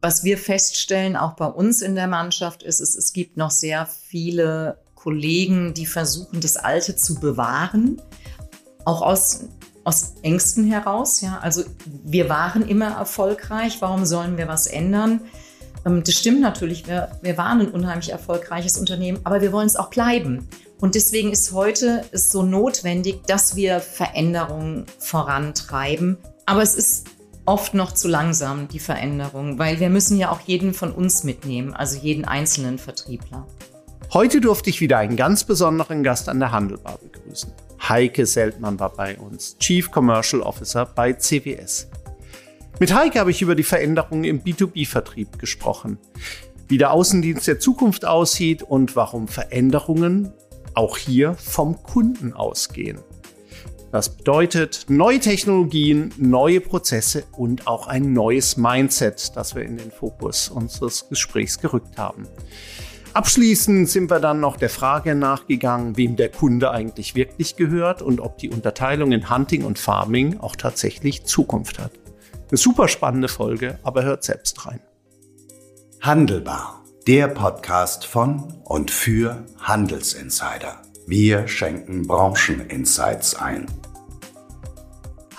Was wir feststellen, auch bei uns in der Mannschaft, ist es, es gibt noch sehr viele Kollegen, die versuchen, das Alte zu bewahren, auch aus, aus Ängsten heraus. Ja, also wir waren immer erfolgreich, warum sollen wir was ändern? Ähm, das stimmt natürlich, wir, wir waren ein unheimlich erfolgreiches Unternehmen, aber wir wollen es auch bleiben. Und deswegen ist heute es so notwendig, dass wir Veränderungen vorantreiben. Aber es ist oft noch zu langsam, die Veränderung, weil wir müssen ja auch jeden von uns mitnehmen, also jeden einzelnen Vertriebler. Heute durfte ich wieder einen ganz besonderen Gast an der Handelbar begrüßen. Heike Seltmann war bei uns, Chief Commercial Officer bei CWS. Mit Heike habe ich über die Veränderungen im B2B-Vertrieb gesprochen, wie der Außendienst der Zukunft aussieht und warum Veränderungen auch hier vom Kunden ausgehen. Das bedeutet neue Technologien, neue Prozesse und auch ein neues Mindset, das wir in den Fokus unseres Gesprächs gerückt haben. Abschließend sind wir dann noch der Frage nachgegangen, wem der Kunde eigentlich wirklich gehört und ob die Unterteilung in Hunting und Farming auch tatsächlich Zukunft hat. Eine super spannende Folge, aber hört selbst rein. Handelbar, der Podcast von und für Handelsinsider. Wir schenken Brancheninsights ein.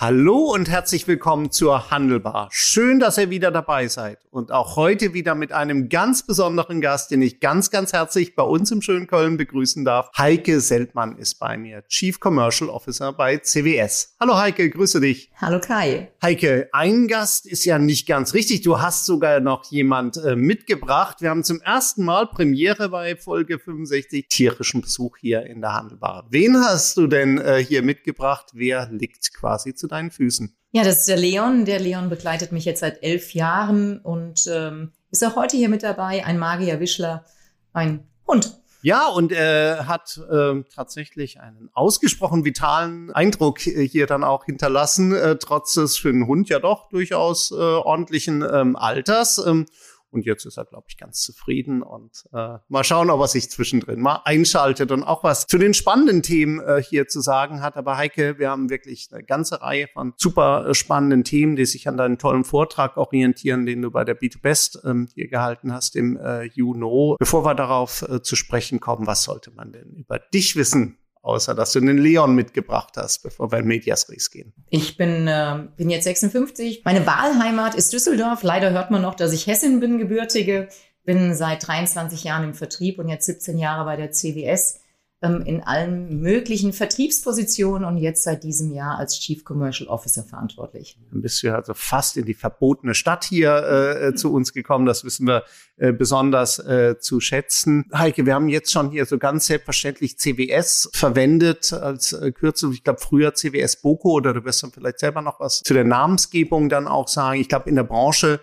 Hallo und herzlich willkommen zur Handelbar. Schön, dass ihr wieder dabei seid und auch heute wieder mit einem ganz besonderen Gast, den ich ganz, ganz herzlich bei uns im schönen Köln begrüßen darf. Heike Seltmann ist bei mir, Chief Commercial Officer bei CWS. Hallo Heike, grüße dich. Hallo Kai. Heike, ein Gast ist ja nicht ganz richtig. Du hast sogar noch jemand äh, mitgebracht. Wir haben zum ersten Mal Premiere bei Folge 65 tierischen Besuch hier in der Handelbar. Wen hast du denn äh, hier mitgebracht? Wer liegt quasi zu deinen Füßen? Ja, das ist der Leon. Der Leon begleitet mich jetzt seit elf Jahren und ähm, ist auch heute hier mit dabei. Ein Magier Wischler, ein Hund. Ja, und er hat äh, tatsächlich einen ausgesprochen vitalen Eindruck äh, hier dann auch hinterlassen, äh, trotz des für einen Hund ja doch durchaus äh, ordentlichen ähm, Alters. Ähm, und jetzt ist er, glaube ich, ganz zufrieden und äh, mal schauen, ob er sich zwischendrin mal einschaltet und auch was zu den spannenden Themen äh, hier zu sagen hat. Aber Heike, wir haben wirklich eine ganze Reihe von super äh, spannenden Themen, die sich an deinen tollen Vortrag orientieren, den du bei der B2Best ähm, hier gehalten hast im äh, Know. Bevor wir darauf äh, zu sprechen kommen, was sollte man denn über dich wissen? Außer dass du den Leon mitgebracht hast, bevor wir in Medias Res gehen. Ich bin, äh, bin jetzt 56. Meine Wahlheimat ist Düsseldorf. Leider hört man noch, dass ich Hessin bin, gebürtige. Bin seit 23 Jahren im Vertrieb und jetzt 17 Jahre bei der CWS in allen möglichen Vertriebspositionen und jetzt seit diesem Jahr als Chief Commercial Officer verantwortlich. Dann bist du ja also fast in die verbotene Stadt hier äh, äh, zu uns gekommen. Das wissen wir äh, besonders äh, zu schätzen. Heike, wir haben jetzt schon hier so ganz selbstverständlich CWS verwendet als äh, Kürzel. Ich glaube, früher CWS Boko oder du wirst dann vielleicht selber noch was zu der Namensgebung dann auch sagen. Ich glaube, in der Branche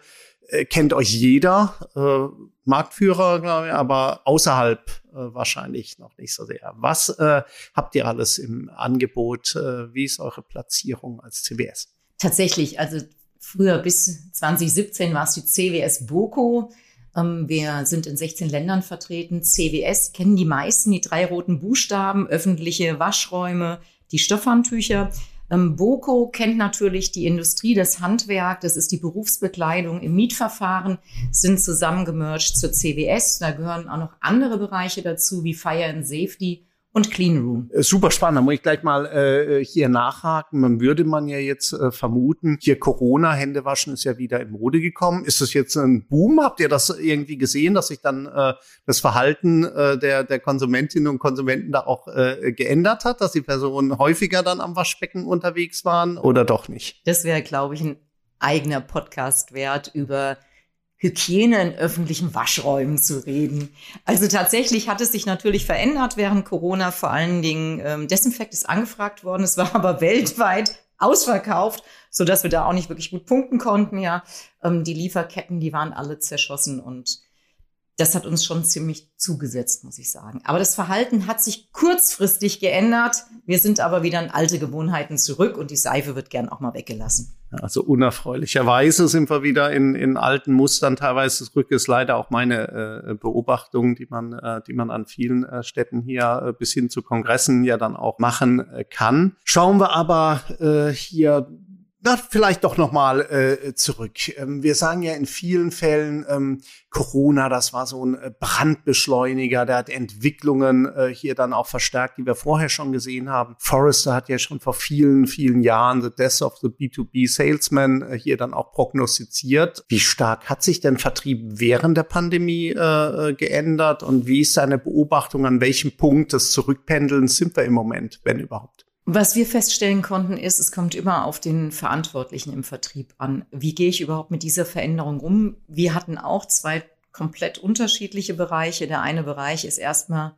äh, kennt euch jeder, äh, Marktführer, ich, aber außerhalb äh, wahrscheinlich noch nicht so sehr. Was äh, habt ihr alles im Angebot? Äh, wie ist eure Platzierung als CWS? Tatsächlich, also früher bis 2017 war es die CWS Boko. Ähm, wir sind in 16 Ländern vertreten. CWS kennen die meisten, die drei roten Buchstaben, öffentliche Waschräume, die Stoffhandtücher. Ähm, Boko kennt natürlich die Industrie, das Handwerk, das ist die Berufsbekleidung im Mietverfahren, sind zusammengemerged zur CWS. Da gehören auch noch andere Bereiche dazu, wie Fire and Safety und Clean Room. Äh, super spannend. Da muss ich gleich mal äh, hier nachhaken. Man würde man ja jetzt äh, vermuten, hier Corona, Händewaschen ist ja wieder in Mode gekommen. Ist das jetzt ein Boom? Habt ihr das irgendwie gesehen, dass sich dann äh, das Verhalten äh, der, der Konsumentinnen und Konsumenten da auch äh, geändert hat, dass die Personen häufiger dann am Waschbecken unterwegs waren oder doch nicht? Das wäre, glaube ich, ein eigener Podcast wert über Hygiene in öffentlichen Waschräumen zu reden. Also tatsächlich hat es sich natürlich verändert während Corona. Vor allen Dingen ähm, Desinfekt ist angefragt worden. Es war aber weltweit ausverkauft, so dass wir da auch nicht wirklich gut punkten konnten. Ja, ähm, die Lieferketten, die waren alle zerschossen und das hat uns schon ziemlich zugesetzt, muss ich sagen. Aber das Verhalten hat sich kurzfristig geändert. Wir sind aber wieder in alte Gewohnheiten zurück und die Seife wird gern auch mal weggelassen. Also unerfreulicherweise sind wir wieder in, in alten Mustern teilweise zurück. Ist leider auch meine äh, Beobachtung, die man, äh, die man an vielen äh, Städten hier äh, bis hin zu Kongressen ja dann auch machen äh, kann. Schauen wir aber äh, hier na, vielleicht doch nochmal äh, zurück. Ähm, wir sagen ja in vielen Fällen, ähm, Corona, das war so ein äh, Brandbeschleuniger, der hat Entwicklungen äh, hier dann auch verstärkt, die wir vorher schon gesehen haben. Forrester hat ja schon vor vielen, vielen Jahren The Death of the B2B Salesman äh, hier dann auch prognostiziert. Wie stark hat sich denn Vertrieb während der Pandemie äh, äh geändert und wie ist seine Beobachtung, an welchem Punkt des Zurückpendelns sind wir im Moment, wenn überhaupt? Was wir feststellen konnten, ist, es kommt immer auf den Verantwortlichen im Vertrieb an. Wie gehe ich überhaupt mit dieser Veränderung um? Wir hatten auch zwei komplett unterschiedliche Bereiche. Der eine Bereich ist erstmal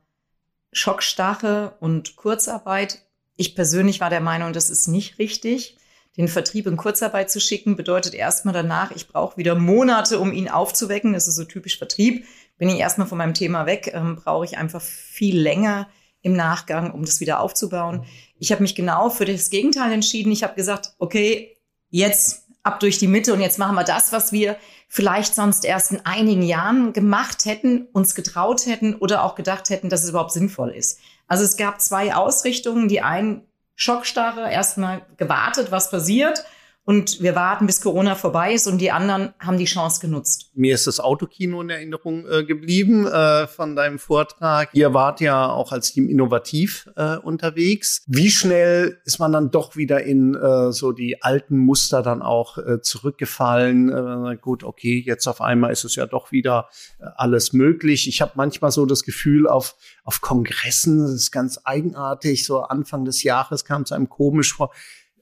Schockstarre und Kurzarbeit. Ich persönlich war der Meinung, das ist nicht richtig. Den Vertrieb in Kurzarbeit zu schicken, bedeutet erstmal danach, ich brauche wieder Monate, um ihn aufzuwecken. Das ist so typisch Vertrieb. Bin ich erstmal von meinem Thema weg, ähm, brauche ich einfach viel länger im Nachgang, um das wieder aufzubauen. Ich habe mich genau für das Gegenteil entschieden. Ich habe gesagt, okay, jetzt ab durch die Mitte und jetzt machen wir das, was wir vielleicht sonst erst in einigen Jahren gemacht hätten, uns getraut hätten oder auch gedacht hätten, dass es überhaupt sinnvoll ist. Also es gab zwei Ausrichtungen. Die einen Schockstarre, erstmal gewartet, was passiert und wir warten, bis Corona vorbei ist und die anderen haben die Chance genutzt. Mir ist das Autokino in Erinnerung äh, geblieben äh, von deinem Vortrag. Ihr wart ja auch als Team innovativ äh, unterwegs. Wie schnell ist man dann doch wieder in äh, so die alten Muster dann auch äh, zurückgefallen? Äh, gut, okay, jetzt auf einmal ist es ja doch wieder alles möglich. Ich habe manchmal so das Gefühl, auf, auf Kongressen, das ist ganz eigenartig, so Anfang des Jahres kam es einem komisch vor,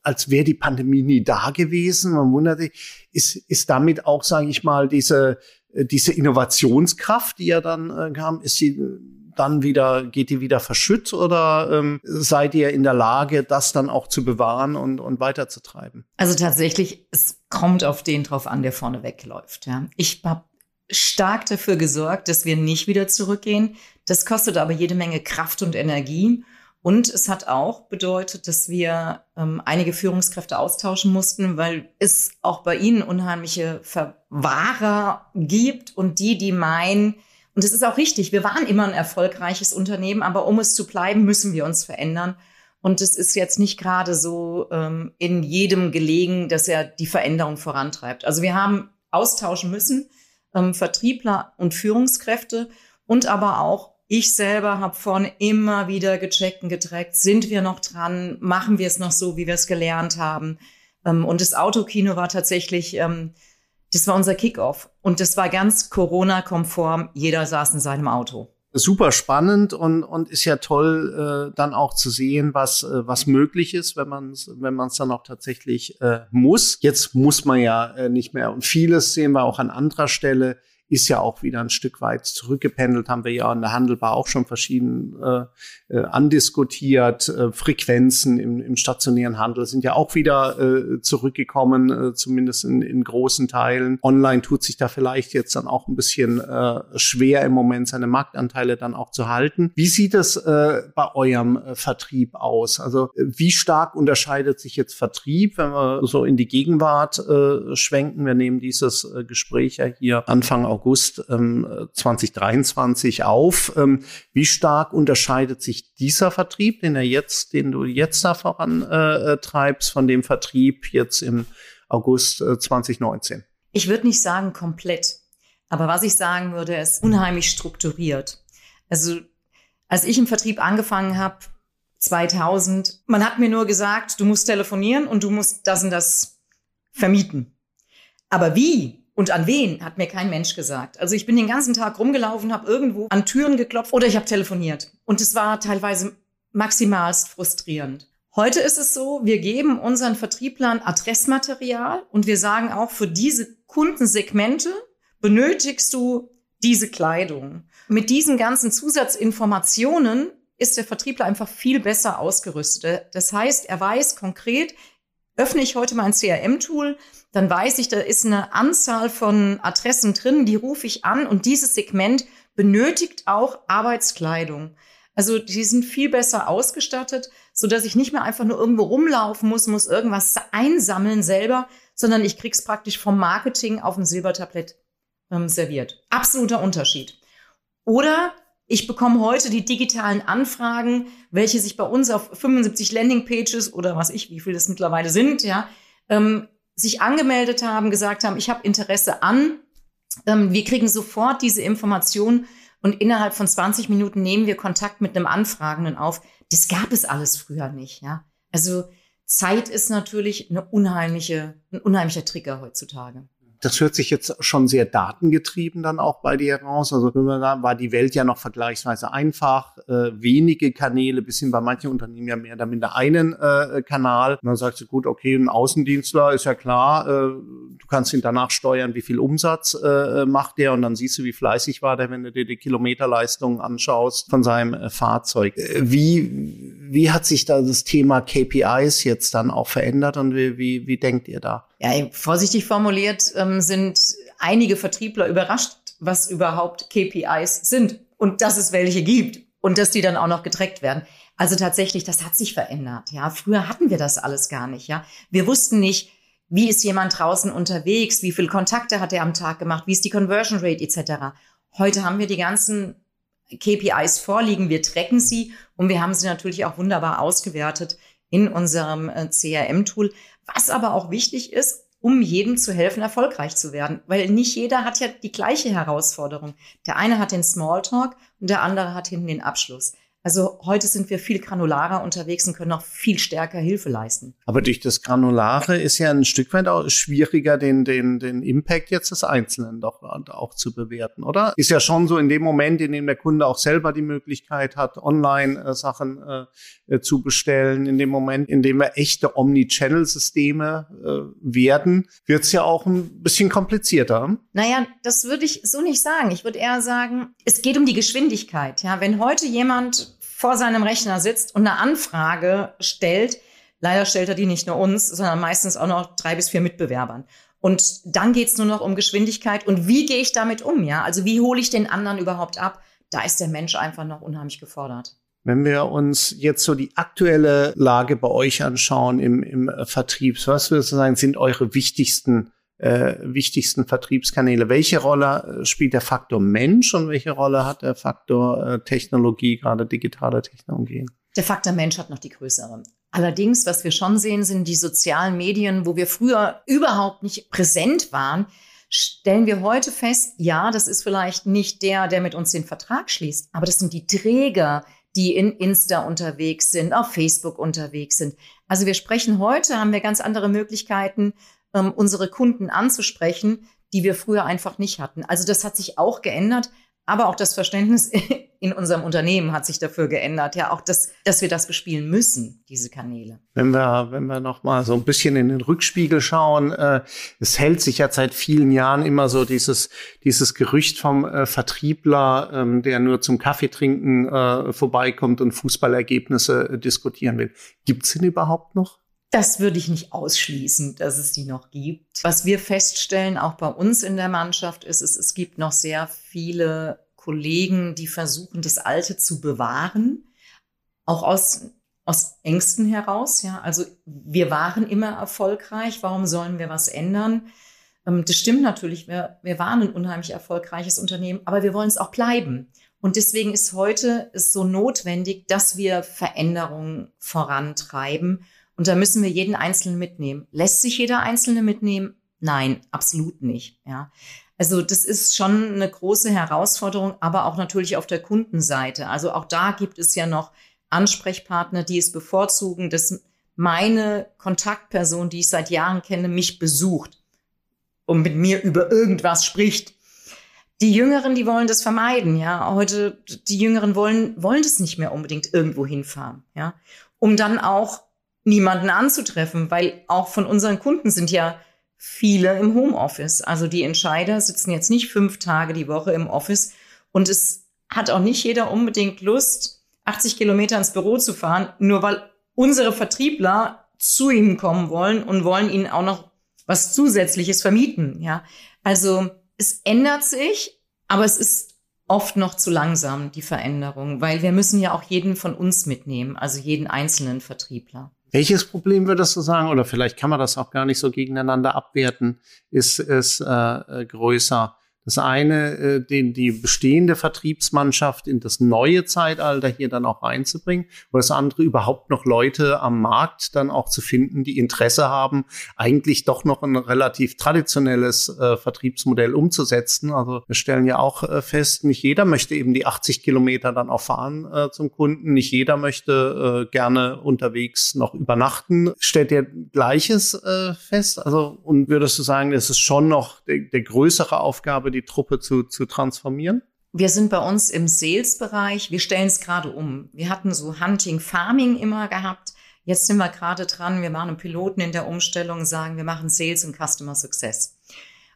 als wäre die Pandemie nie da gewesen. Man wundert sich, ist, ist damit auch, sage ich mal, diese, äh, diese Innovationskraft, die ja dann äh, kam, ist sie dann wieder, geht die wieder verschütt oder ähm, seid ihr in der Lage, das dann auch zu bewahren und, und weiterzutreiben? Also tatsächlich, es kommt auf den drauf an, der vorne wegläuft. Ja. Ich habe stark dafür gesorgt, dass wir nicht wieder zurückgehen. Das kostet aber jede Menge Kraft und Energie. Und es hat auch bedeutet, dass wir ähm, einige Führungskräfte austauschen mussten, weil es auch bei ihnen unheimliche Verwahrer gibt und die, die meinen, und es ist auch richtig, wir waren immer ein erfolgreiches Unternehmen, aber um es zu bleiben, müssen wir uns verändern. Und es ist jetzt nicht gerade so ähm, in jedem gelegen, dass er die Veränderung vorantreibt. Also wir haben austauschen müssen, ähm, Vertriebler und Führungskräfte und aber auch ich selber habe vorne immer wieder gecheckt und getrackt, sind wir noch dran, machen wir es noch so, wie wir es gelernt haben. Ähm, und das Autokino war tatsächlich, ähm, das war unser Kickoff. Und das war ganz Corona-konform, jeder saß in seinem Auto. Super spannend und, und ist ja toll, äh, dann auch zu sehen, was, äh, was möglich ist, wenn man es wenn man's dann auch tatsächlich äh, muss. Jetzt muss man ja äh, nicht mehr. Und vieles sehen wir auch an anderer Stelle ist ja auch wieder ein Stück weit zurückgependelt, haben wir ja in der Handelbar auch schon verschieden äh, äh, andiskutiert. Äh, Frequenzen im, im stationären Handel sind ja auch wieder äh, zurückgekommen, äh, zumindest in, in großen Teilen. Online tut sich da vielleicht jetzt dann auch ein bisschen äh, schwer im Moment, seine Marktanteile dann auch zu halten. Wie sieht es äh, bei eurem äh, Vertrieb aus? Also wie stark unterscheidet sich jetzt Vertrieb, wenn wir so in die Gegenwart äh, schwenken? Wir nehmen dieses äh, Gespräch ja hier Anfang ähm, 2023 auf. Ähm, wie stark unterscheidet sich dieser Vertrieb, den er jetzt, den du jetzt da vorantreibst, äh, von dem Vertrieb jetzt im August äh, 2019? Ich würde nicht sagen komplett, aber was ich sagen würde, ist unheimlich strukturiert. Also als ich im Vertrieb angefangen habe, 2000, man hat mir nur gesagt, du musst telefonieren und du musst das und das vermieten. Aber wie? Und an wen, hat mir kein Mensch gesagt. Also ich bin den ganzen Tag rumgelaufen, habe irgendwo an Türen geklopft oder ich habe telefoniert. Und es war teilweise maximalst frustrierend. Heute ist es so, wir geben unseren Vertrieblern Adressmaterial und wir sagen auch, für diese Kundensegmente benötigst du diese Kleidung. Mit diesen ganzen Zusatzinformationen ist der Vertriebler einfach viel besser ausgerüstet. Das heißt, er weiß konkret, öffne ich heute mein CRM-Tool, dann weiß ich, da ist eine Anzahl von Adressen drin, die rufe ich an und dieses Segment benötigt auch Arbeitskleidung. Also die sind viel besser ausgestattet, so dass ich nicht mehr einfach nur irgendwo rumlaufen muss, muss irgendwas einsammeln selber, sondern ich krieg's praktisch vom Marketing auf dem Silbertablett ähm, serviert. Absoluter Unterschied. Oder ich bekomme heute die digitalen Anfragen, welche sich bei uns auf 75 Landingpages oder was ich, wie viel das mittlerweile sind, ja, ähm, sich angemeldet haben, gesagt haben, ich habe Interesse an. Ähm, wir kriegen sofort diese Information und innerhalb von 20 Minuten nehmen wir Kontakt mit einem Anfragenden auf. Das gab es alles früher nicht, ja. Also Zeit ist natürlich eine unheimliche, ein unheimlicher Trigger heutzutage. Das hört sich jetzt schon sehr datengetrieben dann auch bei dir raus. Also war die Welt ja noch vergleichsweise einfach, äh, wenige Kanäle, bis hin bei manchen Unternehmen ja mehr oder minder einen äh, Kanal. Und dann sagst du, gut, okay, ein Außendienstler ist ja klar, äh, du kannst ihn danach steuern, wie viel Umsatz äh, macht der und dann siehst du, wie fleißig war der, wenn du dir die Kilometerleistung anschaust von seinem äh, Fahrzeug. Äh, wie, wie hat sich da das Thema KPIs jetzt dann auch verändert und wie, wie, wie denkt ihr da? Ja, vorsichtig formuliert ähm, sind einige Vertriebler überrascht, was überhaupt KPIs sind und dass es welche gibt und dass die dann auch noch getrackt werden. Also tatsächlich, das hat sich verändert. Ja, früher hatten wir das alles gar nicht. Ja, wir wussten nicht, wie ist jemand draußen unterwegs, wie viele Kontakte hat er am Tag gemacht, wie ist die Conversion Rate etc. Heute haben wir die ganzen KPIs vorliegen, wir tracken sie und wir haben sie natürlich auch wunderbar ausgewertet in unserem äh, CRM-Tool, was aber auch wichtig ist, um jedem zu helfen, erfolgreich zu werden. Weil nicht jeder hat ja die gleiche Herausforderung. Der eine hat den Smalltalk und der andere hat hinten den Abschluss. Also heute sind wir viel granularer unterwegs und können auch viel stärker Hilfe leisten. Aber durch das Granulare ist ja ein Stück weit auch schwieriger, den, den, den Impact jetzt des Einzelnen doch auch zu bewerten, oder? Ist ja schon so in dem Moment, in dem der Kunde auch selber die Möglichkeit hat, Online-Sachen äh, äh, zu bestellen, in dem Moment, in dem wir echte Omnichannel-Systeme äh, werden, wird es ja auch ein bisschen komplizierter. Naja, das würde ich so nicht sagen. Ich würde eher sagen, es geht um die Geschwindigkeit. Ja, wenn heute jemand vor seinem Rechner sitzt und eine Anfrage stellt, leider stellt er die nicht nur uns, sondern meistens auch noch drei bis vier Mitbewerbern. Und dann geht's nur noch um Geschwindigkeit und wie gehe ich damit um, ja? Also wie hole ich den anderen überhaupt ab? Da ist der Mensch einfach noch unheimlich gefordert. Wenn wir uns jetzt so die aktuelle Lage bei euch anschauen im, im Vertrieb, was würdest du sagen, sind eure wichtigsten äh, wichtigsten Vertriebskanäle. Welche Rolle äh, spielt der Faktor Mensch und welche Rolle hat der Faktor äh, Technologie, gerade digitale Technologien? Der Faktor Mensch hat noch die größere. Allerdings, was wir schon sehen, sind die sozialen Medien, wo wir früher überhaupt nicht präsent waren, stellen wir heute fest, ja, das ist vielleicht nicht der, der mit uns den Vertrag schließt, aber das sind die Träger, die in Insta unterwegs sind, auf Facebook unterwegs sind. Also wir sprechen heute, haben wir ganz andere Möglichkeiten, ähm, unsere Kunden anzusprechen, die wir früher einfach nicht hatten. Also das hat sich auch geändert, aber auch das Verständnis in unserem Unternehmen hat sich dafür geändert. Ja, auch das, dass wir das bespielen müssen, diese Kanäle. Wenn wir, wenn wir noch mal so ein bisschen in den Rückspiegel schauen, äh, es hält sich ja seit vielen Jahren immer so dieses, dieses Gerücht vom äh, Vertriebler, ähm, der nur zum Kaffee trinken äh, vorbeikommt und Fußballergebnisse äh, diskutieren will. Gibt's ihn überhaupt noch? Das würde ich nicht ausschließen, dass es die noch gibt. Was wir feststellen, auch bei uns in der Mannschaft, ist es, es gibt noch sehr viele Kollegen, die versuchen, das Alte zu bewahren, auch aus, aus Ängsten heraus. Ja, also wir waren immer erfolgreich. Warum sollen wir was ändern? Ähm, das stimmt natürlich. Wir, wir waren ein unheimlich erfolgreiches Unternehmen, aber wir wollen es auch bleiben. Und deswegen ist heute es so notwendig, dass wir Veränderungen vorantreiben und da müssen wir jeden Einzelnen mitnehmen. Lässt sich jeder Einzelne mitnehmen? Nein, absolut nicht. Ja. Also das ist schon eine große Herausforderung, aber auch natürlich auf der Kundenseite. Also auch da gibt es ja noch Ansprechpartner, die es bevorzugen, dass meine Kontaktperson, die ich seit Jahren kenne, mich besucht und mit mir über irgendwas spricht. Die Jüngeren, die wollen das vermeiden, ja. Heute, die Jüngeren wollen, wollen das nicht mehr unbedingt irgendwo hinfahren, ja. Um dann auch niemanden anzutreffen, weil auch von unseren Kunden sind ja viele im Homeoffice. Also die Entscheider sitzen jetzt nicht fünf Tage die Woche im Office und es hat auch nicht jeder unbedingt Lust, 80 Kilometer ins Büro zu fahren, nur weil unsere Vertriebler zu ihnen kommen wollen und wollen ihnen auch noch was Zusätzliches vermieten. Ja, also es ändert sich, aber es ist oft noch zu langsam, die Veränderung, weil wir müssen ja auch jeden von uns mitnehmen, also jeden einzelnen Vertriebler. Welches Problem würdest du sagen, oder vielleicht kann man das auch gar nicht so gegeneinander abwerten, ist es äh, größer? Das eine, äh, den, die bestehende Vertriebsmannschaft in das neue Zeitalter hier dann auch reinzubringen. Und das andere, überhaupt noch Leute am Markt dann auch zu finden, die Interesse haben, eigentlich doch noch ein relativ traditionelles äh, Vertriebsmodell umzusetzen. Also wir stellen ja auch äh, fest, nicht jeder möchte eben die 80 Kilometer dann auch fahren äh, zum Kunden. Nicht jeder möchte äh, gerne unterwegs noch übernachten. Stellt ihr Gleiches äh, fest? Also, und würdest du sagen, es ist schon noch der, der größere Aufgabe, die Truppe zu, zu transformieren? Wir sind bei uns im Sales-Bereich. Wir stellen es gerade um. Wir hatten so Hunting, Farming immer gehabt. Jetzt sind wir gerade dran. Wir machen einen Piloten in der Umstellung, sagen, wir machen Sales und Customer Success.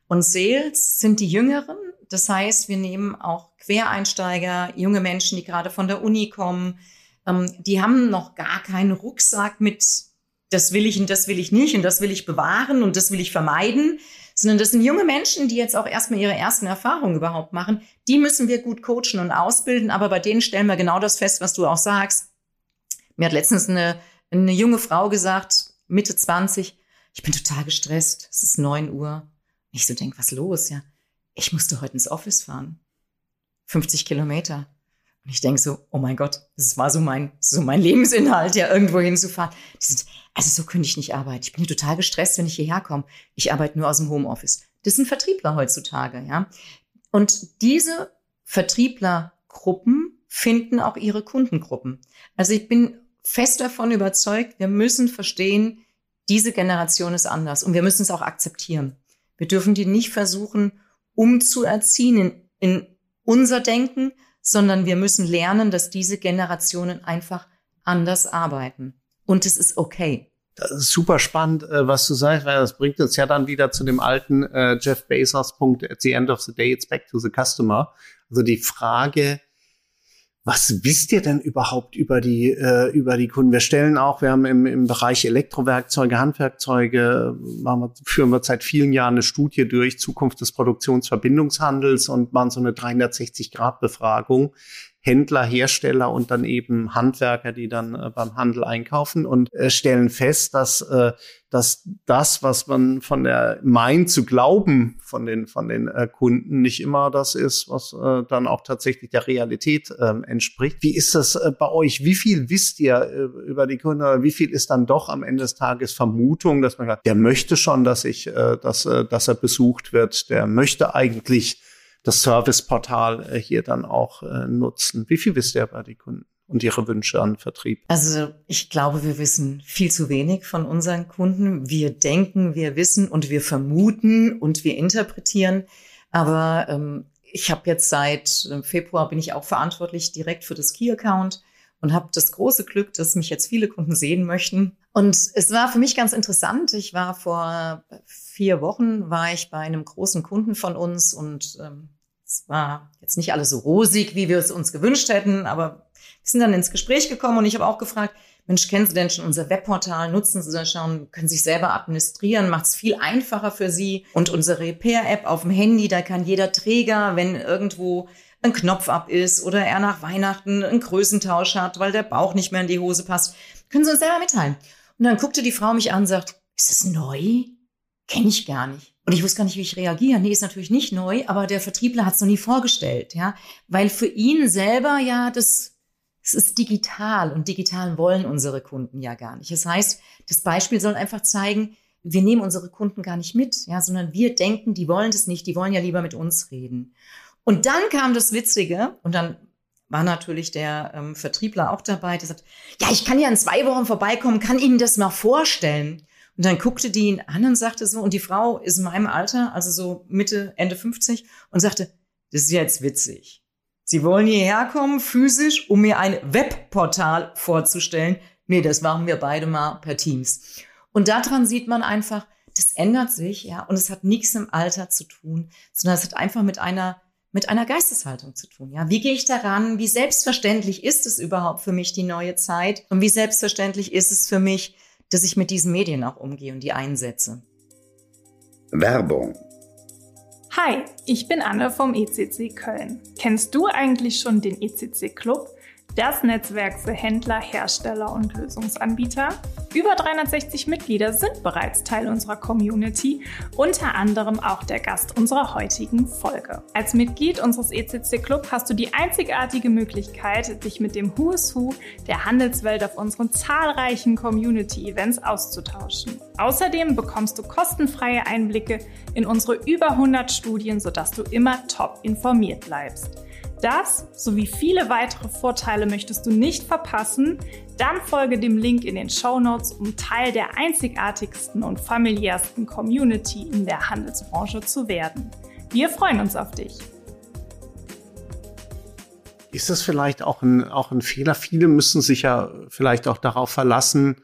Und Sales sind die Jüngeren. Das heißt, wir nehmen auch Quereinsteiger, junge Menschen, die gerade von der Uni kommen. Ähm, die haben noch gar keinen Rucksack mit, das will ich und das will ich nicht und das will ich bewahren und das will ich vermeiden, sondern das sind junge Menschen, die jetzt auch erstmal ihre ersten Erfahrungen überhaupt machen. Die müssen wir gut coachen und ausbilden, aber bei denen stellen wir genau das fest, was du auch sagst. Mir hat letztens eine, eine junge Frau gesagt, Mitte 20, ich bin total gestresst, es ist 9 Uhr. Ich so denk, was los, ja? Ich musste heute ins Office fahren. 50 Kilometer. Und ich denke so, oh mein Gott, das war so mein, so mein Lebensinhalt, ja, irgendwo hinzufahren. Sind, also so könnte ich nicht arbeiten. Ich bin hier total gestresst, wenn ich hierher komme. Ich arbeite nur aus dem Homeoffice. Das sind Vertriebler heutzutage, ja. Und diese Vertrieblergruppen finden auch ihre Kundengruppen. Also ich bin fest davon überzeugt, wir müssen verstehen, diese Generation ist anders und wir müssen es auch akzeptieren. Wir dürfen die nicht versuchen, umzuerziehen in, in unser Denken, sondern wir müssen lernen, dass diese Generationen einfach anders arbeiten. Und es ist okay. Das ist super spannend, äh, was du sagst, weil das bringt uns ja dann wieder zu dem alten äh, Jeff Bezos Punkt, at the end of the day, it's back to the customer. Also die Frage, was wisst ihr denn überhaupt über die, äh, über die Kunden? Wir stellen auch, wir haben im, im Bereich Elektrowerkzeuge, Handwerkzeuge, machen wir, führen wir seit vielen Jahren eine Studie durch, Zukunft des Produktionsverbindungshandels und machen so eine 360-Grad-Befragung. Händler, Hersteller und dann eben Handwerker, die dann äh, beim Handel einkaufen und äh, stellen fest, dass, äh, dass das, was man von der meint zu glauben von den, von den äh, Kunden, nicht immer das ist, was äh, dann auch tatsächlich der Realität äh, entspricht. Wie ist das äh, bei euch? Wie viel wisst ihr über die Kunden oder wie viel ist dann doch am Ende des Tages Vermutung, dass man sagt, der möchte schon, dass ich, dass, dass er besucht wird, der möchte eigentlich das Serviceportal äh, hier dann auch äh, nutzen. Wie viel wisst ihr bei den Kunden? und ihre Wünsche an Vertrieb? Also ich glaube, wir wissen viel zu wenig von unseren Kunden. Wir denken, wir wissen und wir vermuten und wir interpretieren. Aber ähm, ich habe jetzt seit äh, Februar bin ich auch verantwortlich direkt für das Key-Account und habe das große Glück, dass mich jetzt viele Kunden sehen möchten. Und es war für mich ganz interessant. Ich war vor vier Wochen, war ich bei einem großen Kunden von uns und ähm, es war jetzt nicht alles so rosig, wie wir es uns gewünscht hätten, aber wir sind dann ins Gespräch gekommen und ich habe auch gefragt, Mensch, kennen Sie denn schon unser Webportal? Nutzen Sie das schon? Können Sie sich selber administrieren? Macht es viel einfacher für Sie. Und unsere Repair-App auf dem Handy, da kann jeder Träger, wenn irgendwo ein Knopf ab ist oder er nach Weihnachten einen Größentausch hat, weil der Bauch nicht mehr in die Hose passt, können Sie uns selber mitteilen. Und dann guckte die Frau mich an und sagt, ist das neu? Kenne ich gar nicht. Und ich wusste gar nicht, wie ich reagiere. Nee, ist natürlich nicht neu, aber der Vertriebler hat es noch nie vorgestellt, ja. Weil für ihn selber ja das, es ist digital und digital wollen unsere Kunden ja gar nicht. Das heißt, das Beispiel soll einfach zeigen, wir nehmen unsere Kunden gar nicht mit, ja, sondern wir denken, die wollen das nicht, die wollen ja lieber mit uns reden. Und dann kam das Witzige und dann war natürlich der ähm, Vertriebler auch dabei, der sagt, ja, ich kann ja in zwei Wochen vorbeikommen, kann Ihnen das mal vorstellen. Und dann guckte die ihn an und sagte so, und die Frau ist in meinem Alter, also so Mitte, Ende 50, und sagte, das ist jetzt witzig. Sie wollen hierher kommen, physisch, um mir ein Webportal vorzustellen. Nee, das machen wir beide mal per Teams. Und daran sieht man einfach, das ändert sich, ja, und es hat nichts im Alter zu tun, sondern es hat einfach mit einer mit einer Geisteshaltung zu tun. Ja, wie gehe ich daran? Wie selbstverständlich ist es überhaupt für mich die neue Zeit? Und wie selbstverständlich ist es für mich, dass ich mit diesen Medien auch umgehe und die einsetze? Werbung. Hi, ich bin Anne vom ECC Köln. Kennst du eigentlich schon den ECC Club? Das Netzwerk für Händler, Hersteller und Lösungsanbieter. Über 360 Mitglieder sind bereits Teil unserer Community, unter anderem auch der Gast unserer heutigen Folge. Als Mitglied unseres ECC Club hast du die einzigartige Möglichkeit, dich mit dem Who is Who der Handelswelt auf unseren zahlreichen Community-Events auszutauschen. Außerdem bekommst du kostenfreie Einblicke in unsere über 100 Studien, sodass du immer top informiert bleibst. Das sowie viele weitere Vorteile möchtest du nicht verpassen? Dann folge dem Link in den Show Notes, um Teil der einzigartigsten und familiärsten Community in der Handelsbranche zu werden. Wir freuen uns auf dich. Ist das vielleicht auch ein, auch ein Fehler? Viele müssen sich ja vielleicht auch darauf verlassen,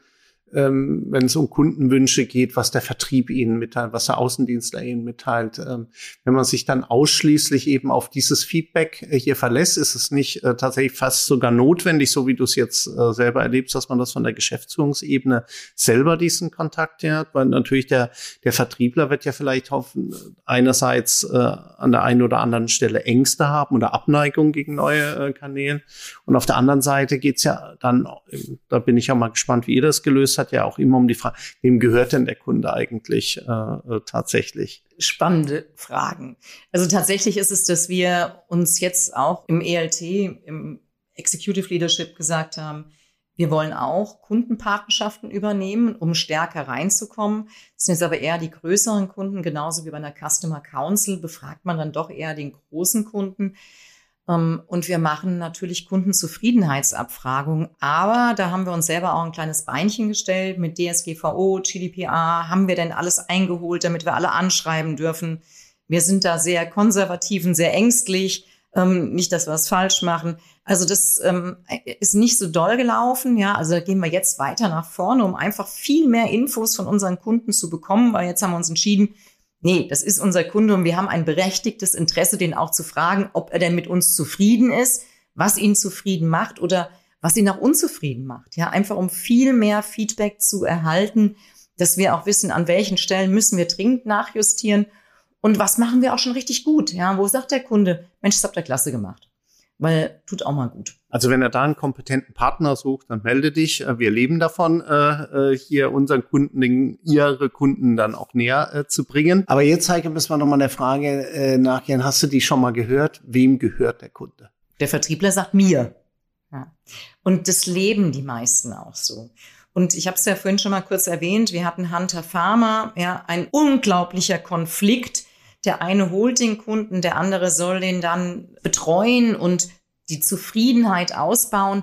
ähm, wenn es um Kundenwünsche geht, was der Vertrieb ihnen mitteilt, was der Außendienstler ihnen mitteilt. Ähm, wenn man sich dann ausschließlich eben auf dieses Feedback äh, hier verlässt, ist es nicht äh, tatsächlich fast sogar notwendig, so wie du es jetzt äh, selber erlebst, dass man das von der Geschäftsführungsebene selber diesen Kontakt hat, weil natürlich der, der Vertriebler wird ja vielleicht hoffen, einerseits äh, an der einen oder anderen Stelle Ängste haben oder Abneigung gegen neue äh, Kanäle und auf der anderen Seite geht's ja dann, da bin ich ja mal gespannt, wie ihr das gelöst hat ja auch immer um die Frage, wem gehört denn der Kunde eigentlich äh, äh, tatsächlich? Spannende Fragen. Also tatsächlich ist es, dass wir uns jetzt auch im ELT, im Executive Leadership gesagt haben, wir wollen auch Kundenpartnerschaften übernehmen, um stärker reinzukommen. Das sind jetzt aber eher die größeren Kunden, genauso wie bei einer Customer Council befragt man dann doch eher den großen Kunden. Ähm, und wir machen natürlich Kundenzufriedenheitsabfragungen. Aber da haben wir uns selber auch ein kleines Beinchen gestellt mit DSGVO, GDPR. Haben wir denn alles eingeholt, damit wir alle anschreiben dürfen? Wir sind da sehr konservativ und sehr ängstlich. Ähm, nicht, dass wir es falsch machen. Also das ähm, ist nicht so doll gelaufen. Ja, also da gehen wir jetzt weiter nach vorne, um einfach viel mehr Infos von unseren Kunden zu bekommen, weil jetzt haben wir uns entschieden, Nee, das ist unser Kunde und wir haben ein berechtigtes Interesse, den auch zu fragen, ob er denn mit uns zufrieden ist, was ihn zufrieden macht oder was ihn auch unzufrieden macht. Ja, einfach um viel mehr Feedback zu erhalten, dass wir auch wissen, an welchen Stellen müssen wir dringend nachjustieren und was machen wir auch schon richtig gut. Ja, wo sagt der Kunde, Mensch, das habt ihr klasse gemacht weil tut auch mal gut. Also wenn er da einen kompetenten Partner sucht, dann melde dich. Äh, wir leben davon, äh, äh, hier unseren Kunden, ihre Kunden dann auch näher zu bringen. Aber jetzt, Heike, müssen wir nochmal der Frage nachgehen. Hast du die schon mal gehört? Wem gehört der Kunde? Der Vertriebler sagt mir. Ja. Und das leben die meisten auch so. Und ich habe es ja vorhin schon mal kurz erwähnt, wir hatten Hunter Pharma, ja, ein unglaublicher Konflikt der eine holt den Kunden, der andere soll den dann betreuen und die Zufriedenheit ausbauen.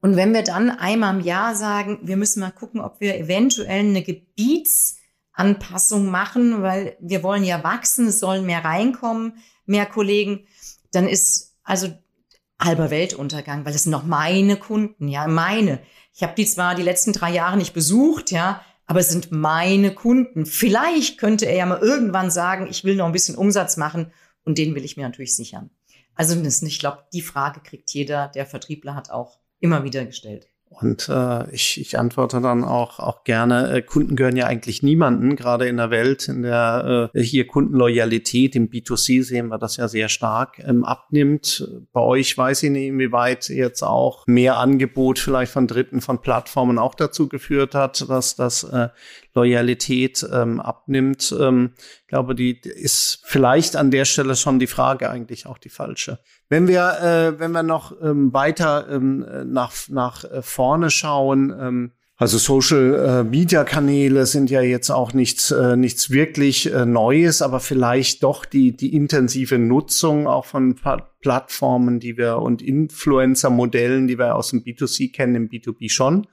Und wenn wir dann einmal im Jahr sagen, wir müssen mal gucken, ob wir eventuell eine Gebietsanpassung machen, weil wir wollen ja wachsen, es sollen mehr reinkommen, mehr Kollegen, dann ist also halber Weltuntergang, weil es sind noch meine Kunden, ja, meine. Ich habe die zwar die letzten drei Jahre nicht besucht, ja, aber es sind meine Kunden. Vielleicht könnte er ja mal irgendwann sagen, ich will noch ein bisschen Umsatz machen und den will ich mir natürlich sichern. Also ich glaube, die Frage kriegt jeder, der Vertriebler hat auch immer wieder gestellt. Und äh, ich, ich antworte dann auch, auch gerne, äh, Kunden gehören ja eigentlich niemanden, gerade in der Welt, in der äh, hier Kundenloyalität im B2C sehen wir das ja sehr stark ähm, abnimmt. Bei euch weiß ich nicht, inwieweit jetzt auch mehr Angebot vielleicht von Dritten, von Plattformen auch dazu geführt hat, dass das äh, Loyalität ähm, abnimmt. Ähm, ich glaube, die ist vielleicht an der Stelle schon die Frage eigentlich auch die falsche. Wenn wir, äh, wenn wir noch ähm, weiter ähm, nach, nach äh, vorne schauen, ähm, also Social äh, Media Kanäle sind ja jetzt auch nichts, äh, nichts wirklich äh, Neues, aber vielleicht doch die, die intensive Nutzung auch von Plattformen, die wir und Influencer-Modellen, die wir aus dem B2C kennen, im B2B schon.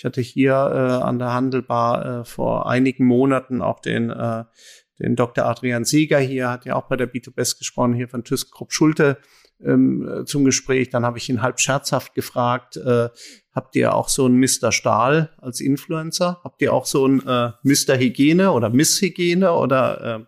Ich hatte hier äh, an der Handelbar äh, vor einigen Monaten auch den, äh, den Dr. Adrian Sieger hier, hat ja auch bei der B2Best gesprochen, hier von ThyssenKrupp Schulte ähm, äh, zum Gespräch. Dann habe ich ihn halb scherzhaft gefragt, äh, habt ihr auch so einen Mr. Stahl als Influencer? Habt ihr auch so einen äh, Mr. Hygiene oder Miss Hygiene oder äh,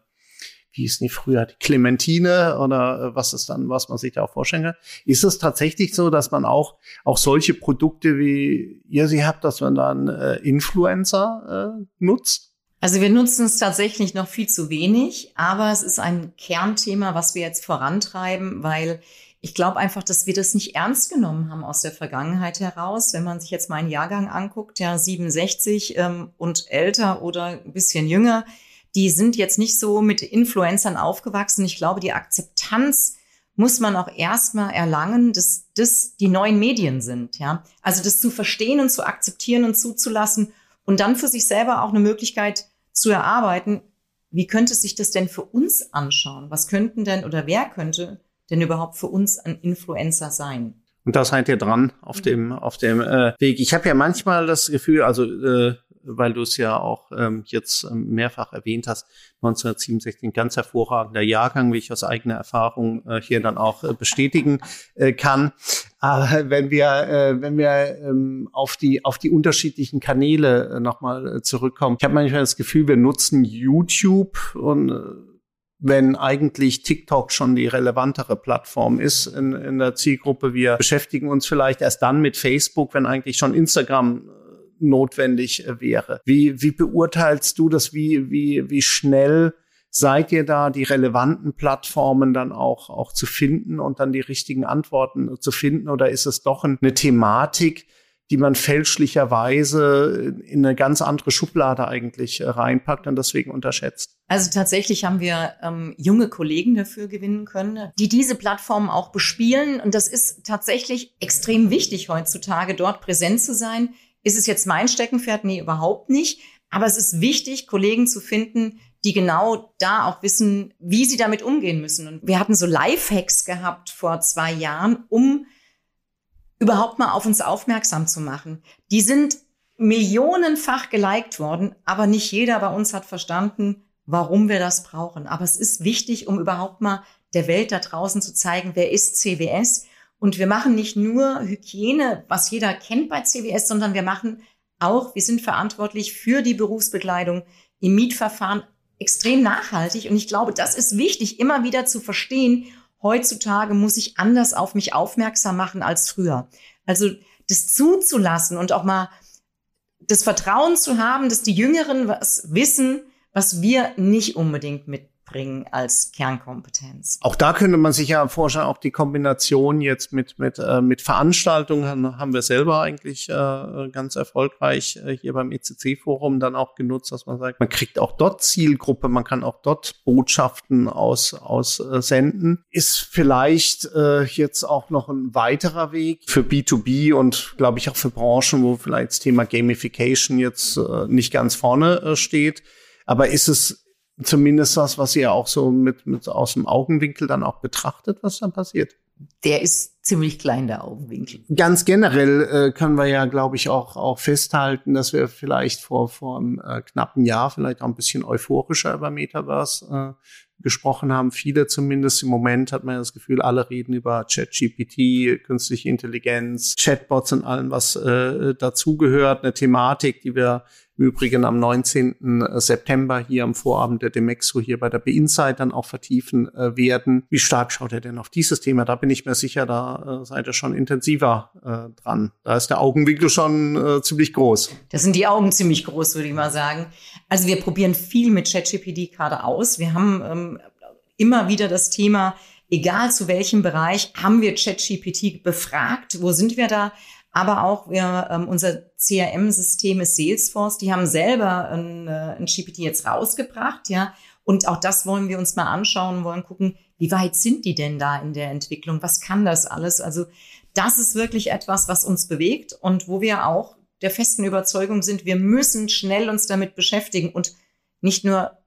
wie hieß nicht früher, die Clementine oder äh, was ist dann, was man sich da auch vorstellen kann. Ist es tatsächlich so, dass man auch, auch solche Produkte wie ihr sie habt, dass man dann äh, Influencer äh, nutzt? Also wir nutzen es tatsächlich noch viel zu wenig, aber es ist ein Kernthema, was wir jetzt vorantreiben, weil Ich glaube einfach, dass wir das nicht ernst genommen haben aus der Vergangenheit heraus. Wenn man sich jetzt meinen Jahrgang anguckt, ja 67 ähm, und älter oder ein bisschen jünger, die sind jetzt nicht so mit Influencern aufgewachsen. Ich glaube, die Akzeptanz muss man auch erstmal erlangen, dass das die neuen Medien sind, ja. Also das zu verstehen und zu akzeptieren und zuzulassen und dann für sich selber auch eine Möglichkeit zu erarbeiten, wie könnte sich das denn für uns anschauen? Was könnten denn oder wer könnte denn überhaupt für uns ein Influencer sein? Und da seid ihr dran auf mhm. dem auf dem äh, Weg. Ich habe ja manchmal das Gefühl, also äh, weil du es ja auch ähm, jetzt ähm, mehrfach erwähnt hast, 1967 ein ganz hervorragender Jahrgang, wie ich aus eigener Erfahrung äh, hier dann auch äh, bestätigen äh, kann. Aber wenn wir, äh, wenn wir ähm, auf die auf die unterschiedlichen Kanäle äh, nochmal äh, zurückkommen, ich habe manchmal das Gefühl, wir nutzen YouTube und äh, wenn eigentlich TikTok schon die relevantere Plattform ist in, in der Zielgruppe. Wir beschäftigen uns vielleicht erst dann mit Facebook, wenn eigentlich schon Instagram notwendig äh, wäre. Wie, wie beurteilst du das? Wie, wie, wie schnell seid ihr da, die relevanten Plattformen dann auch, auch zu finden und dann die richtigen Antworten zu finden? Oder ist es doch eine Thematik, die man fälschlicherweise in eine ganz andere Schublade eigentlich äh, reinpackt und deswegen unterschätzt? Also tatsächlich haben wir ähm, junge Kollegen dafür gewinnen können, die diese Plattformen auch bespielen. Und das ist tatsächlich extrem wichtig heutzutage, dort präsent zu sein. Ist es jetzt mein Steckenpferd? Nee, überhaupt nicht. Aber es ist wichtig, Kollegen zu finden, die genau da auch wissen, wie sie damit umgehen müssen. Und wir hatten so Lifehacks gehabt vor zwei Jahren, um überhaupt mal auf uns aufmerksam zu machen. Die sind millionenfach geliked worden, aber nicht jeder bei uns hat verstanden, warum wir das brauchen. Aber es ist wichtig, um überhaupt mal der Welt da draußen zu zeigen, wer ist CWS und wir machen nicht nur Hygiene, was jeder kennt bei CWS, sondern wir machen auch, wir sind verantwortlich für die Berufsbekleidung im Mietverfahren extrem nachhaltig. Und ich glaube, das ist wichtig, immer wieder zu verstehen. Heutzutage muss ich anders auf mich aufmerksam machen als früher. Also das zuzulassen und auch mal das Vertrauen zu haben, dass die Jüngeren was wissen, was wir nicht unbedingt mit mitbringen als Kernkompetenz. Auch da könnte man sich ja vorstellen, auch die Kombination jetzt mit, mit, äh, mit Veranstaltungen haben wir selber eigentlich äh, ganz erfolgreich äh, hier beim ECC-Forum dann auch genutzt, dass man sagt, man kriegt auch dort Zielgruppe, man kann auch dort Botschaften aus, aus senden. Ist vielleicht jetzt auch noch ein weiterer Weg für B2B und glaube ich auch für Branchen, wo vielleicht das Thema Gamification jetzt nicht ganz vorne steht. Aber ist es zumindest was, was ihr auch so mit, mit aus dem Augenwinkel dann auch betrachtet, was dann passiert. Der ist ziemlich klein, der Augenwinkel. Ganz generell äh, können wir ja, glaube ich, auch, auch festhalten, dass wir vielleicht vor, vor einem äh, knappen Jahr vielleicht auch ein bisschen euphorischer über Metaverse äh, gesprochen haben. Viele zumindest im Moment hat man das Gefühl, alle reden über ChatGPT, künstliche Intelligenz, Chatbots und allem, was äh, dazugehört. Eine Thematik, die wir im Übrigen am 19. September hier am Vorabend der Demexo hier bei der Beinsight dann auch vertiefen äh, werden. Wie stark schaut er denn auf dieses Thema? Da bin ich mir sicher, da äh, seid ihr schon intensiver äh, dran. Da ist der Augenwinkel schon äh, ziemlich groß. Da sind die Augen ziemlich groß, würde ich mal sagen. Also wir probieren viel mit ChatGPT gerade aus. Wir haben ähm, immer wieder das Thema, egal zu welchem Bereich, haben wir ChatGPT befragt. Wo sind wir da? Aber auch wir, ähm, unser CRM-System ist Salesforce. Die haben selber ein, äh, ein GPT jetzt rausgebracht, ja. Und auch das wollen wir uns mal anschauen, wollen gucken, wie weit sind die denn da in der Entwicklung? Was kann das alles? Also das ist wirklich etwas, was uns bewegt und wo wir auch der festen Überzeugung sind, wir müssen schnell uns damit beschäftigen und nicht nur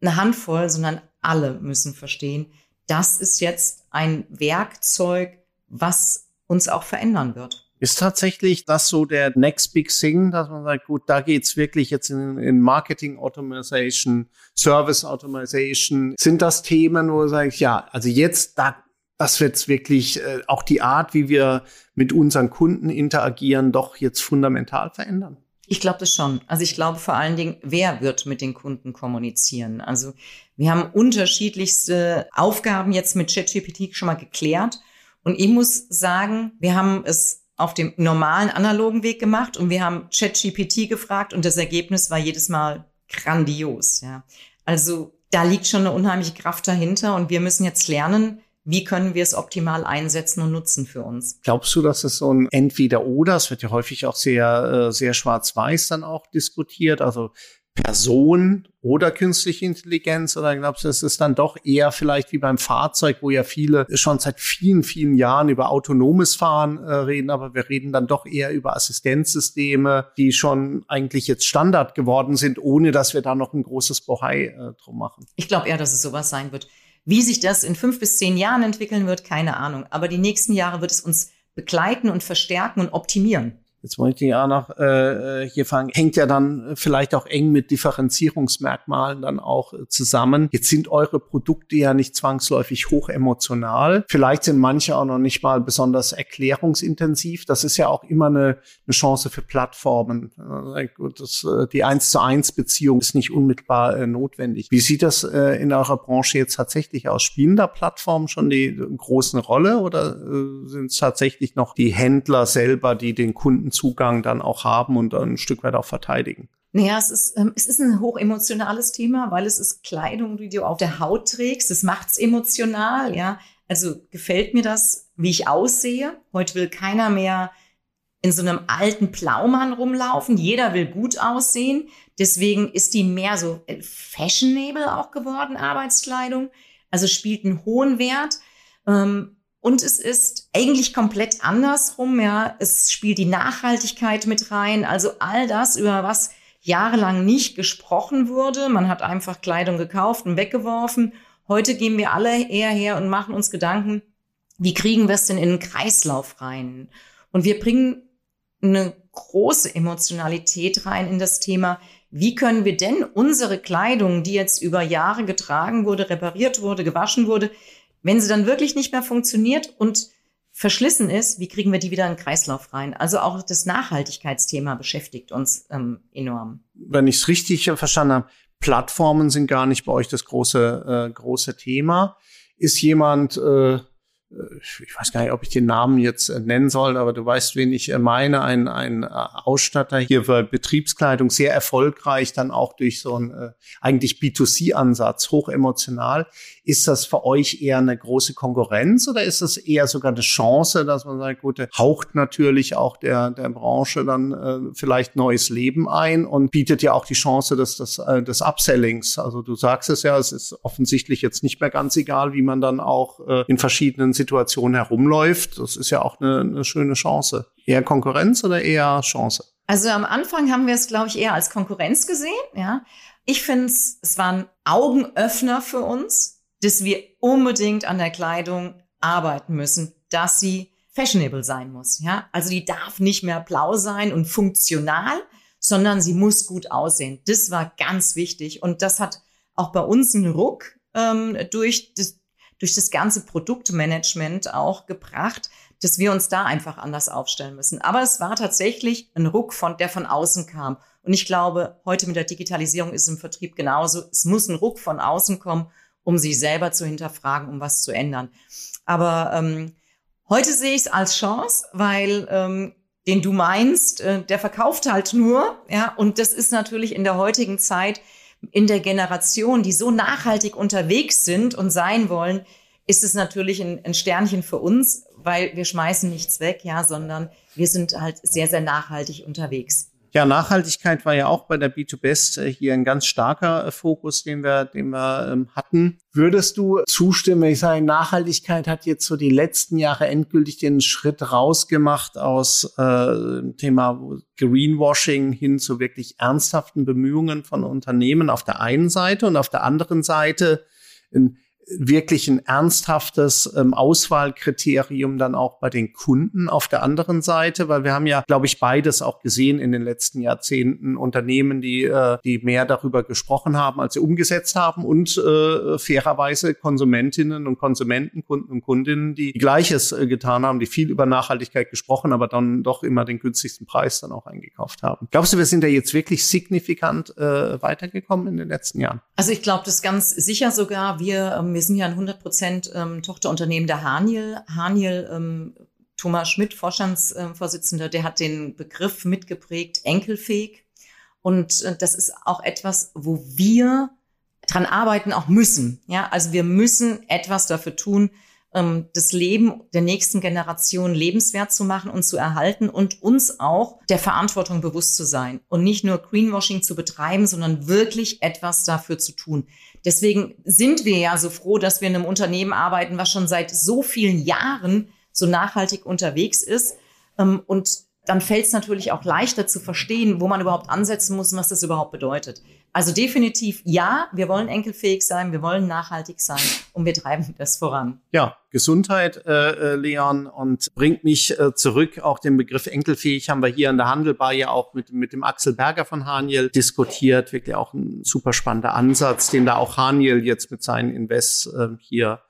eine Handvoll, sondern alle müssen verstehen, das ist jetzt ein Werkzeug, was uns auch verändern wird. Ist tatsächlich das so der next big thing, dass man sagt, gut, da geht's wirklich jetzt in, in Marketing Automation, Service Automation. Sind das Themen, wo du sagst, ja, also jetzt, da, das wird's wirklich äh, auch die Art, wie wir mit unseren Kunden interagieren, doch jetzt fundamental verändern? Ich glaube das schon. Also ich glaube vor allen Dingen, wer wird mit den Kunden kommunizieren? Also wir haben unterschiedlichste Aufgaben jetzt mit ChatGPT schon mal geklärt. Und ich muss sagen, wir haben es auf dem normalen analogen Weg gemacht und wir haben ChatGPT gefragt und das Ergebnis war jedes Mal grandios. Ja. Also da liegt schon eine unheimliche Kraft dahinter und wir müssen jetzt lernen, wie können wir es optimal einsetzen und nutzen für uns. Glaubst du, dass es so ein Entweder-Oder, es wird ja häufig auch sehr, äh, sehr schwarz-weiß dann auch diskutiert, also Person oder künstliche Intelligenz oder glaubst du, es ist dann doch eher vielleicht wie beim Fahrzeug, wo ja viele schon seit vielen, vielen Jahren über autonomes Fahren äh, reden, aber wir reden dann doch eher über Assistenzsysteme, die schon eigentlich jetzt Standard geworden sind, ohne dass wir da noch ein großes Bohai äh, drum machen. Ich glaube eher, dass es sowas sein wird. Wie sich das in fünf bis zehn Jahren entwickeln wird, keine Ahnung. Aber die nächsten Jahre wird es uns begleiten und verstärken und optimieren jetzt wollte ich ja noch äh, äh, hier fangen, hängt ja dann vielleicht auch eng mit Differenzierungsmerkmalen dann auch äh, zusammen. Jetzt sind eure Produkte ja nicht zwangsläufig hoch emotional. Vielleicht sind manche auch noch nicht mal besonders erklärungsintensiv. Das ist ja auch immer eine, eine Chance für Plattformen. Äh, das, äh, die eins zu eins Beziehung ist nicht unmittelbar äh, notwendig. Wie sieht das äh, in eurer Branche jetzt tatsächlich aus? Spielen da Plattformen schon die äh, große Rolle oder äh, sind es tatsächlich noch die Händler selber, die den Kunden Zugang dann auch haben und ein Stück weit auch verteidigen. Naja, es ist, ähm, es ist ein hochemotionales Thema, weil es ist Kleidung, die du auf der Haut trägst. Das macht's emotional, ja. Also gefällt mir das, wie ich aussehe. Heute will keiner mehr in so einem alten Plaumann rumlaufen. Jeder will gut aussehen. Deswegen ist die mehr so fashionable auch geworden, Arbeitskleidung. Also spielt einen hohen Wert. Ähm, und es ist eigentlich komplett andersrum, ja. Es spielt die Nachhaltigkeit mit rein. Also all das, über was jahrelang nicht gesprochen wurde. Man hat einfach Kleidung gekauft und weggeworfen. Heute gehen wir alle eher her und machen uns Gedanken, wie kriegen wir es denn in den Kreislauf rein? Und wir bringen eine große Emotionalität rein in das Thema, wie können wir denn unsere Kleidung, die jetzt über Jahre getragen wurde, repariert wurde, gewaschen wurde, wenn sie dann wirklich nicht mehr funktioniert und verschlissen ist, wie kriegen wir die wieder in den Kreislauf rein? Also auch das Nachhaltigkeitsthema beschäftigt uns ähm, enorm. Wenn ich es richtig verstanden habe, Plattformen sind gar nicht bei euch das große, äh, große Thema. Ist jemand äh, äh, ich weiß gar nicht, ob ich den Namen jetzt äh, nennen soll, aber du weißt, wen ich äh, meine, ein, ein Ausstatter hier für Betriebskleidung, sehr erfolgreich, dann auch durch so einen äh, eigentlich B2C-Ansatz, hochemotional. Ist das für euch eher eine große Konkurrenz oder ist das eher sogar eine Chance, dass man sagt, gut, haucht natürlich auch der, der Branche dann äh, vielleicht neues Leben ein und bietet ja auch die Chance des, des, äh, des Upsellings. Also du sagst es ja, es ist offensichtlich jetzt nicht mehr ganz egal, wie man dann auch äh, in verschiedenen Situation herumläuft. Das ist ja auch eine, eine schöne Chance. Eher Konkurrenz oder eher Chance? Also am Anfang haben wir es, glaube ich, eher als Konkurrenz gesehen. Ja, ich finde es, es war ein Augenöffner für uns, dass wir unbedingt an der Kleidung arbeiten müssen, dass sie fashionable sein muss. Ja, also die darf nicht mehr blau sein und funktional, sondern sie muss gut aussehen. Das war ganz wichtig und das hat auch bei uns einen Ruck ähm, durch das, durch das ganze Produktmanagement auch gebracht, dass wir uns da einfach anders aufstellen müssen. Aber es war tatsächlich ein Ruck, von, der von außen kam. Und ich glaube, heute mit der Digitalisierung ist es im Vertrieb genauso. Es muss ein Ruck von außen kommen, um sich selber zu hinterfragen, um was zu ändern. Aber ähm, heute sehe ich es als Chance, weil ähm, den du meinst, äh, der verkauft halt nur. Ja, und das ist natürlich in der heutigen Zeit in der Generation, die so nachhaltig unterwegs sind und sein wollen, ist es natürlich ein, ein Sternchen für uns, weil wir schmeißen nichts weg, ja, sondern wir sind halt sehr, sehr nachhaltig unterwegs. Ja, Nachhaltigkeit war ja auch bei der B2Best äh, hier ein ganz starker äh, Fokus, den wir, den wir ähm, hatten. Würdest du zustimmen, ich sage, Nachhaltigkeit hat jetzt so die letzten Jahre endgültig den Schritt rausgemacht aus äh, Thema Greenwashing hin zu wirklich ernsthaften Bemühungen von Unternehmen auf der einen Seite und auf der anderen Seite ein wirklich ein ernsthaftes ähm, Auswahlkriterium dann auch bei den Kunden auf der anderen Seite, weil wir haben ja, glaube ich, beides auch gesehen in den letzten Jahrzehnten. Unternehmen, die, äh, die mehr darüber gesprochen haben, als sie umgesetzt haben und äh, fairerweise Konsumentinnen und Konsumenten, Kunden und Kundinnen, die Gleiches äh, getan haben, die viel über Nachhaltigkeit gesprochen, aber dann doch immer den günstigsten Preis dann auch eingekauft haben. Glaubst du, wir sind da jetzt wirklich signifikant äh, weitergekommen in den letzten Jahren? Also ich glaube das ganz sicher sogar. Wir ähm, wir sind ja ein 100 Prozent ähm, Tochterunternehmen der Haniel. Haniel, ähm, Thomas Schmidt, Vorstandsvorsitzender, der hat den Begriff mitgeprägt, enkelfähig. Und äh, das ist auch etwas, wo wir dran arbeiten auch müssen. Ja, also wir müssen etwas dafür tun, das Leben der nächsten Generation lebenswert zu machen und zu erhalten und uns auch der Verantwortung bewusst zu sein und nicht nur Greenwashing zu betreiben, sondern wirklich etwas dafür zu tun. Deswegen sind wir ja so froh, dass wir in einem Unternehmen arbeiten, was schon seit so vielen Jahren so nachhaltig unterwegs ist. Ähm, und dann fällt es natürlich auch leichter zu verstehen, wo man überhaupt ansetzen muss und was das überhaupt bedeutet. Also definitiv ja, wir wollen enkelfähig sein, wir wollen nachhaltig sein und wir treiben das voran. Ja, Gesundheit, äh, äh, Leon, und bringt mich äh, zurück. Auch den Begriff enkelfähig haben wir hier in der Handelbar ja auch mit, mit dem Axel Berger von Haniel diskutiert. Wirklich auch ein super spannender Ansatz, den da auch Haniel jetzt mit seinen Invests äh, hier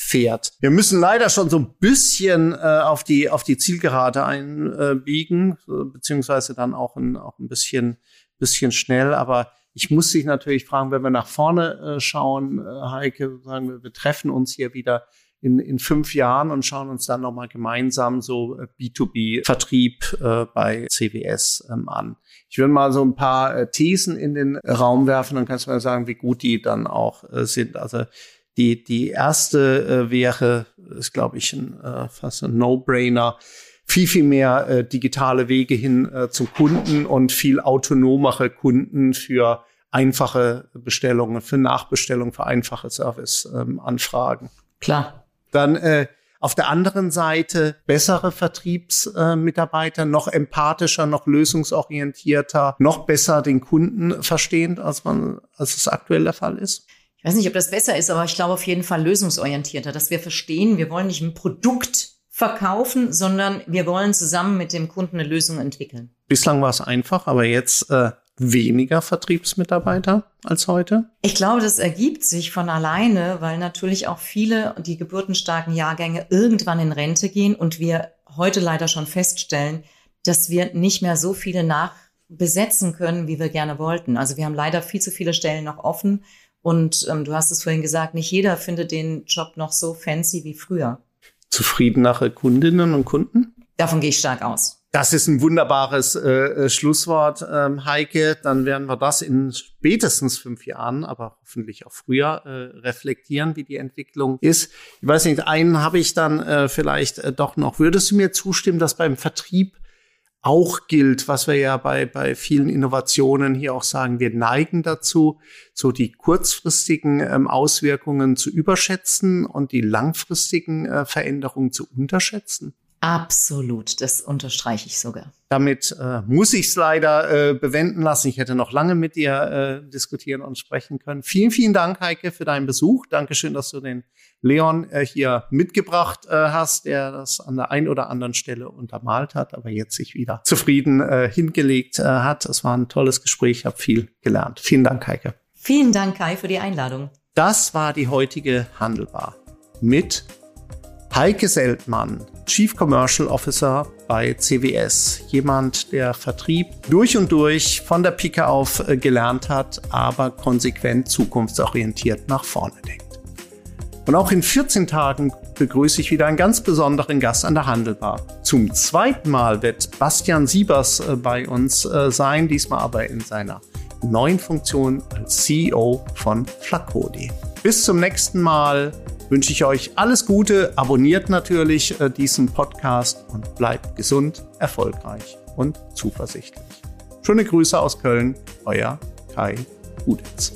fährt. Wir müssen leider schon so ein bisschen äh, auf die auf die Zielgerade einbiegen, äh, beziehungsweise dann auch ein, auch ein bisschen bisschen schnell, aber ich muss dich natürlich fragen, wenn wir nach vorne äh, schauen, äh, Heike, sagen wir, wir treffen uns hier wieder in, in fünf Jahren und schauen uns dann nochmal gemeinsam so äh, B2B-Vertrieb äh, bei CWS ähm, an. Ich will mal so ein paar äh, Thesen in den Raum werfen, dann kannst du mal sagen, wie gut die dann auch äh, sind. Also die, die erste äh, wäre, ist glaube ich ein, äh, fast ein No-Brainer viel, viel mehr äh, digitale Wege hin äh, zum Kunden und viel autonomere Kunden für einfache Bestellungen, für Nachbestellungen, für einfache Serviceanfragen. Ähm, Klar. Dann äh, auf der anderen Seite bessere Vertriebsmitarbeiter, äh, noch empathischer, noch lösungsorientierter, noch besser den Kunden verstehend, als man, als es aktuell der Fall ist. Ich weiß nicht, ob das besser ist, aber ich glaube auf jeden Fall lösungsorientierter, dass wir verstehen, wir wollen nicht ein Produkt verkaufen, sondern wir wollen zusammen mit dem Kunden eine Lösung entwickeln. Bislang war es einfach, aber jetzt äh, weniger Vertriebsmitarbeiter als heute? Ich glaube, das ergibt sich von alleine, weil natürlich auch viele die geburtenstarken Jahrgänge irgendwann in Rente gehen und wir heute leider schon feststellen, dass wir nicht mehr so viele nachbesetzen können, wie wir gerne wollten. Also wir haben leider viel zu viele Stellen noch offen und ähm, du hast es vorhin gesagt, nicht jeder findet den Job noch so fancy wie früher zufriedenere Kundinnen und Kunden? Davon gehe ich stark aus. Das ist ein wunderbares äh, äh, Schlusswort, ähm, Heike. Dann werden wir das in spätestens fünf Jahren, aber hoffentlich auch früher äh, reflektieren, wie die Entwicklung ist. Ich weiß nicht, einen habe ich dann äh, vielleicht äh, doch noch. Würdest du mir zustimmen, dass beim Vertrieb auch gilt, was wir ja bei, bei vielen Innovationen hier auch sagen, wir neigen dazu, so die kurzfristigen ähm, Auswirkungen zu überschätzen und die langfristigen äh, Veränderungen zu unterschätzen? Absolut, das unterstreiche ich sogar. Damit äh, muss ich es leider äh, bewenden lassen. Ich hätte noch lange mit dir äh, diskutieren und sprechen können. Vielen, vielen Dank, Heike, für deinen Besuch. Dankeschön, dass du den Leon äh, hier mitgebracht äh, hast, der das an der einen oder anderen Stelle untermalt hat, aber jetzt sich wieder zufrieden äh, hingelegt hat. Es war ein tolles Gespräch, ich habe viel gelernt. Vielen Dank, Heike. Vielen Dank, Kai, für die Einladung. Das war die heutige Handelbar mit Heike Seltmann, Chief Commercial Officer bei CWS. Jemand, der Vertrieb durch und durch von der Pike auf äh, gelernt hat, aber konsequent zukunftsorientiert nach vorne denkt. Und auch in 14 Tagen begrüße ich wieder einen ganz besonderen Gast an der Handelbar. Zum zweiten Mal wird Bastian Siebers äh, bei uns äh, sein, diesmal aber in seiner neuen Funktion als CEO von Flacodi. Bis zum nächsten Mal wünsche ich euch alles Gute. Abonniert natürlich äh, diesen Podcast und bleibt gesund, erfolgreich und zuversichtlich. Schöne Grüße aus Köln, euer Kai Uditz.